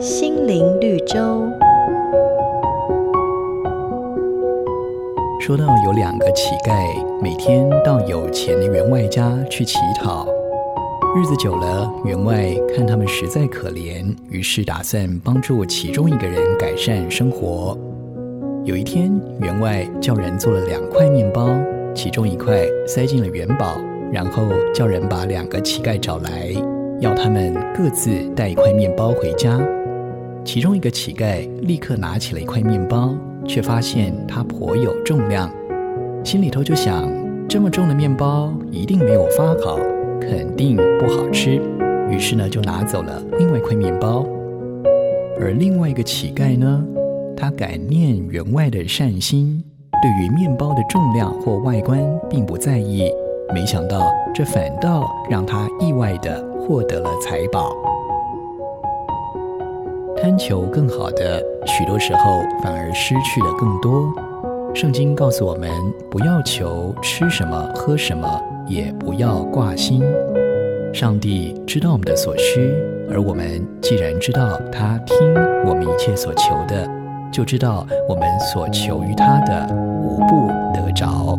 心灵绿洲。说到有两个乞丐，每天到有钱的员外家去乞讨，日子久了，员外看他们实在可怜，于是打算帮助其中一个人改善生活。有一天，员外叫人做了两块面包，其中一块塞进了元宝，然后叫人把两个乞丐找来，要他们各自带一块面包回家。其中一个乞丐立刻拿起了一块面包，却发现它颇有重量，心里头就想：这么重的面包一定没有发好，肯定不好吃。于是呢，就拿走了另外一块面包。而另外一个乞丐呢，他感念员外的善心，对于面包的重量或外观并不在意，没想到这反倒让他意外地获得了财宝。贪求更好的，许多时候反而失去了更多。圣经告诉我们，不要求吃什么、喝什么，也不要挂心。上帝知道我们的所需，而我们既然知道他听我们一切所求的，就知道我们所求于他的无不得着。